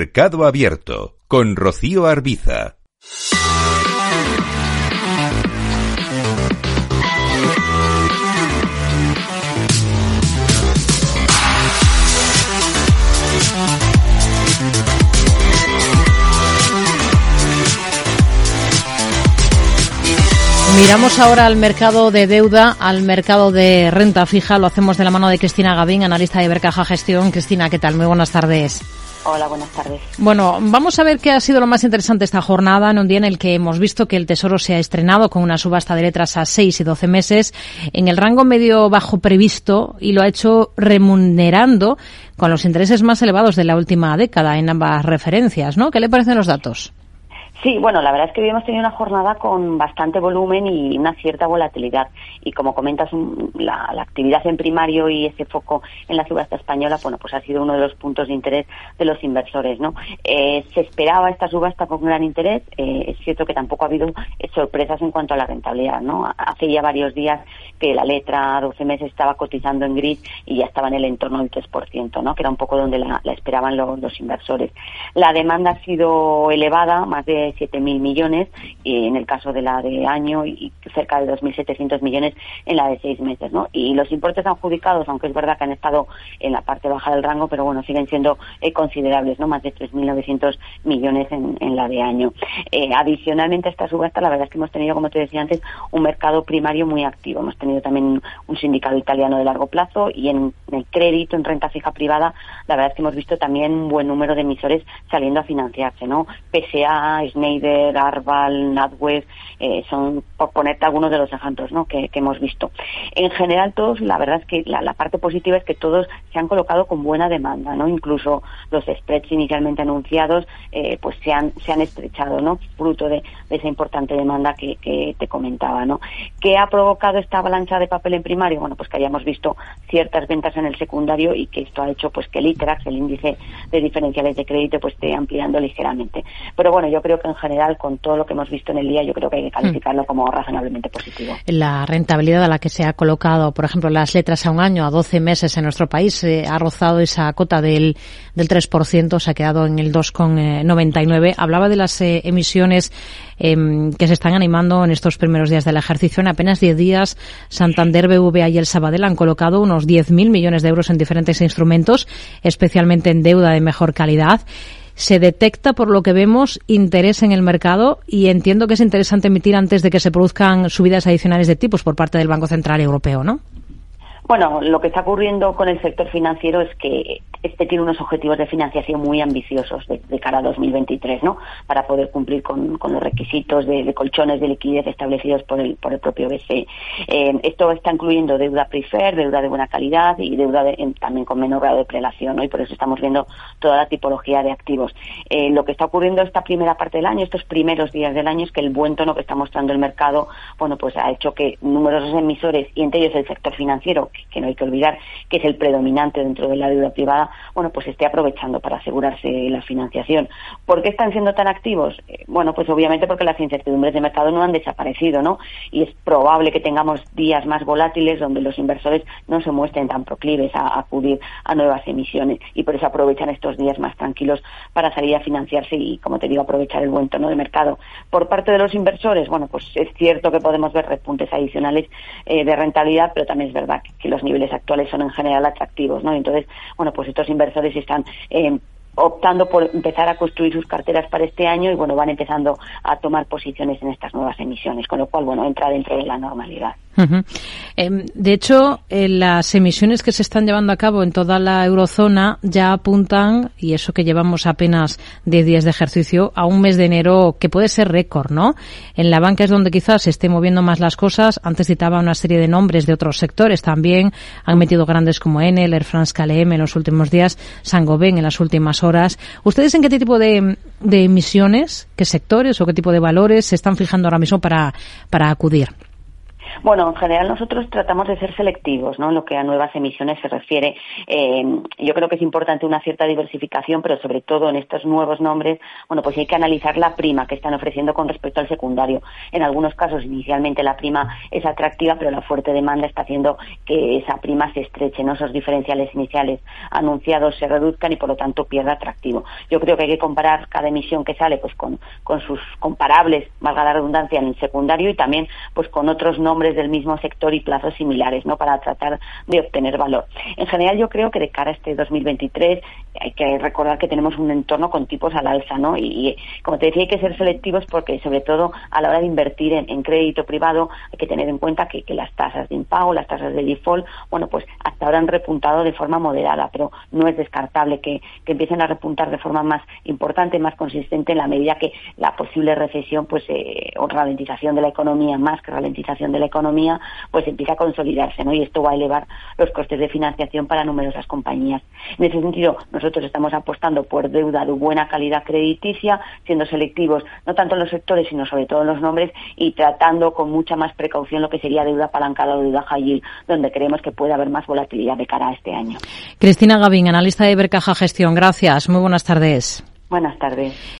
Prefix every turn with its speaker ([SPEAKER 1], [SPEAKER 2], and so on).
[SPEAKER 1] Mercado Abierto con Rocío Arbiza.
[SPEAKER 2] Miramos ahora al mercado de deuda, al mercado de renta fija. Lo hacemos de la mano de Cristina Gavín, analista de Bercaja Gestión. Cristina, ¿qué tal? Muy buenas tardes.
[SPEAKER 3] Hola, buenas tardes.
[SPEAKER 2] Bueno, vamos a ver qué ha sido lo más interesante esta jornada, en un día en el que hemos visto que el Tesoro se ha estrenado con una subasta de letras a 6 y 12 meses en el rango medio bajo previsto y lo ha hecho remunerando con los intereses más elevados de la última década en ambas referencias, ¿no? ¿Qué le parecen los datos?
[SPEAKER 3] Sí, bueno, la verdad es que hoy hemos tenido una jornada con bastante volumen y una cierta volatilidad. Y como comentas, la, actividad en primario y ese foco en la subasta española, bueno, pues ha sido uno de los puntos de interés de los inversores, ¿no? Eh, se esperaba esta subasta con gran interés. Eh, es cierto que tampoco ha habido eh, sorpresas en cuanto a la rentabilidad, ¿no? Hace ya varios días que la letra 12 meses estaba cotizando en gris y ya estaba en el entorno del 3%, ¿no? Que era un poco donde la, esperaban los inversores. La demanda ha sido elevada, más de 7.000 millones en el caso de la de año y cerca de 2.700 millones en la de seis meses. ¿no? Y los importes adjudicados, aunque es verdad que han estado en la parte baja del rango, pero bueno, siguen siendo eh, considerables, ¿no? más de 3.900 millones en, en, la de año. Eh, adicionalmente a esta subasta, la verdad es que hemos tenido, como te decía antes, un mercado primario muy activo. Hemos tenido también un sindicato italiano de largo plazo y en, el crédito, en renta fija privada, la verdad es que hemos visto también un buen número de emisores saliendo a financiarse, ¿no? PSA, Schneider, Arval, NatWest, eh, son, por ponerte algunos de los ejemplos que, hemos visto. En general, todos, la verdad es que la, parte positiva es que todos se han colocado con buena demanda, ¿no? Incluso los spreads inicialmente anunciados, eh, pues se han, se han estrechado, ¿no? Fruto de, esa importante demanda que, te comentaba, ¿no? ¿Qué ha provocado esta avalancha de papel en primario? Bueno, pues que hayamos visto ciertas ventas en el secundario y que esto ha hecho pues que el ITRAX, el índice de diferenciales de crédito, pues esté ampliando ligeramente. Pero bueno, yo creo que en general, con todo lo que hemos visto en el día, yo creo que hay que calificarlo como razonablemente positivo.
[SPEAKER 2] La rentabilidad a la que se ha colocado, por ejemplo, las letras a un año, a 12 meses en nuestro país, eh, ha rozado esa cota del, del 3%, se ha quedado en el 2,99. Hablaba de las eh, emisiones em, que se están animando en estos primeros días del ejercicio. En apenas 10 días, Santander, BVA y el Sabadell han colocado unos 10.000 millones de euros en diferentes instrumentos, especialmente en deuda de mejor calidad se detecta, por lo que vemos, interés en el mercado y entiendo que es interesante emitir antes de que se produzcan subidas adicionales de tipos por parte del Banco Central Europeo, ¿no?
[SPEAKER 3] Bueno, lo que está ocurriendo con el sector financiero es que este tiene unos objetivos de financiación muy ambiciosos de, cara a 2023, ¿no? Para poder cumplir con, los requisitos de, colchones de liquidez establecidos por el, por el propio BCE. Eh, esto está incluyendo deuda prefer, deuda de buena calidad y deuda también con menor grado de prelación, ¿no? Y por eso estamos viendo toda la tipología de activos. Eh, lo que está ocurriendo esta primera parte del año, estos primeros días del año, es que el buen tono que está mostrando el mercado, bueno, pues ha hecho que numerosos emisores, y entre ellos el sector financiero, que, no hay que olvidar que es el predominante dentro de la deuda privada, bueno, pues esté aprovechando para asegurarse la financiación. ¿Por qué están siendo tan activos? Eh, bueno, pues obviamente porque las incertidumbres de mercado no han desaparecido, ¿no? Y es probable que tengamos días más volátiles donde los inversores no se muestren tan proclives a acudir a nuevas emisiones y por eso aprovechan estos días más tranquilos para salir a financiarse y, como te digo, aprovechar el buen tono de mercado. Por parte de los inversores, bueno, pues es cierto que podemos ver repuntes adicionales eh, de rentabilidad, pero también es verdad que los niveles actuales son en general atractivos, ¿no? Entonces, bueno, pues estos inversores están eh, optando por empezar a construir sus carteras para este año y bueno van empezando a tomar posiciones en estas nuevas emisiones con lo cual bueno entra dentro de la normalidad
[SPEAKER 2] Em, de hecho, eh, las emisiones que se están llevando a cabo en toda la eurozona ya apuntan, y eso que llevamos apenas 10 días de ejercicio, a un mes de enero que puede ser récord, ¿no? En la banca es donde quizás se esté moviendo más las cosas. Antes citaba una serie de nombres de otros sectores también. Han metido grandes como Enel, Air France KLM en los últimos días, Saint-Gobain en las últimas horas. ¿Ustedes en qué tipo de, de emisiones, qué sectores o qué tipo de valores se están fijando ahora mismo para, para acudir?
[SPEAKER 3] Bueno, en general nosotros tratamos de ser selectivos, ¿no? En lo que a nuevas emisiones se refiere. Eh, yo creo que es importante una cierta diversificación, pero sobre todo en estos nuevos nombres, bueno, pues hay que analizar la prima que están ofreciendo con respecto al secundario. En algunos casos, inicialmente la prima es atractiva, pero la fuerte demanda está haciendo que esa prima se estreche, ¿no? Esos diferenciales iniciales anunciados se reduzcan y por lo tanto pierda atractivo. Yo creo que hay que comparar cada emisión que sale, pues con, sus comparables, valga la redundancia, en el secundario y también, pues con otros nombres del mismo sector y plazos similares, ¿no? Para tratar de obtener valor. En general, yo creo que de cara a este 2023 hay que recordar que tenemos un entorno con tipos al alza, ¿no? Y, como te decía, hay que ser selectivos porque, sobre todo, a la hora de invertir en, crédito privado, hay que tener en cuenta que, las tasas de impago, las tasas de default, bueno, pues hasta ahora han repuntado de forma moderada, pero no es descartable que, empiecen a repuntar de forma más importante, más consistente en la medida que la posible recesión, pues, eh, o ralentización de la economía, más que ralentización de la economía, pues empieza a consolidarse, ¿no? Y esto va a elevar los costes de financiación para numerosas compañías. En ese sentido, nosotros estamos apostando por deuda de buena calidad crediticia, siendo selectivos no tanto en los sectores, sino sobre todo en los nombres y tratando con mucha más precaución lo que sería deuda apalancada o deuda high yield, donde creemos que puede haber más volatilidad de cara a este año.
[SPEAKER 2] Cristina Gavín, analista de Ibercaja Gestión. Gracias. Muy buenas tardes.
[SPEAKER 3] Buenas tardes.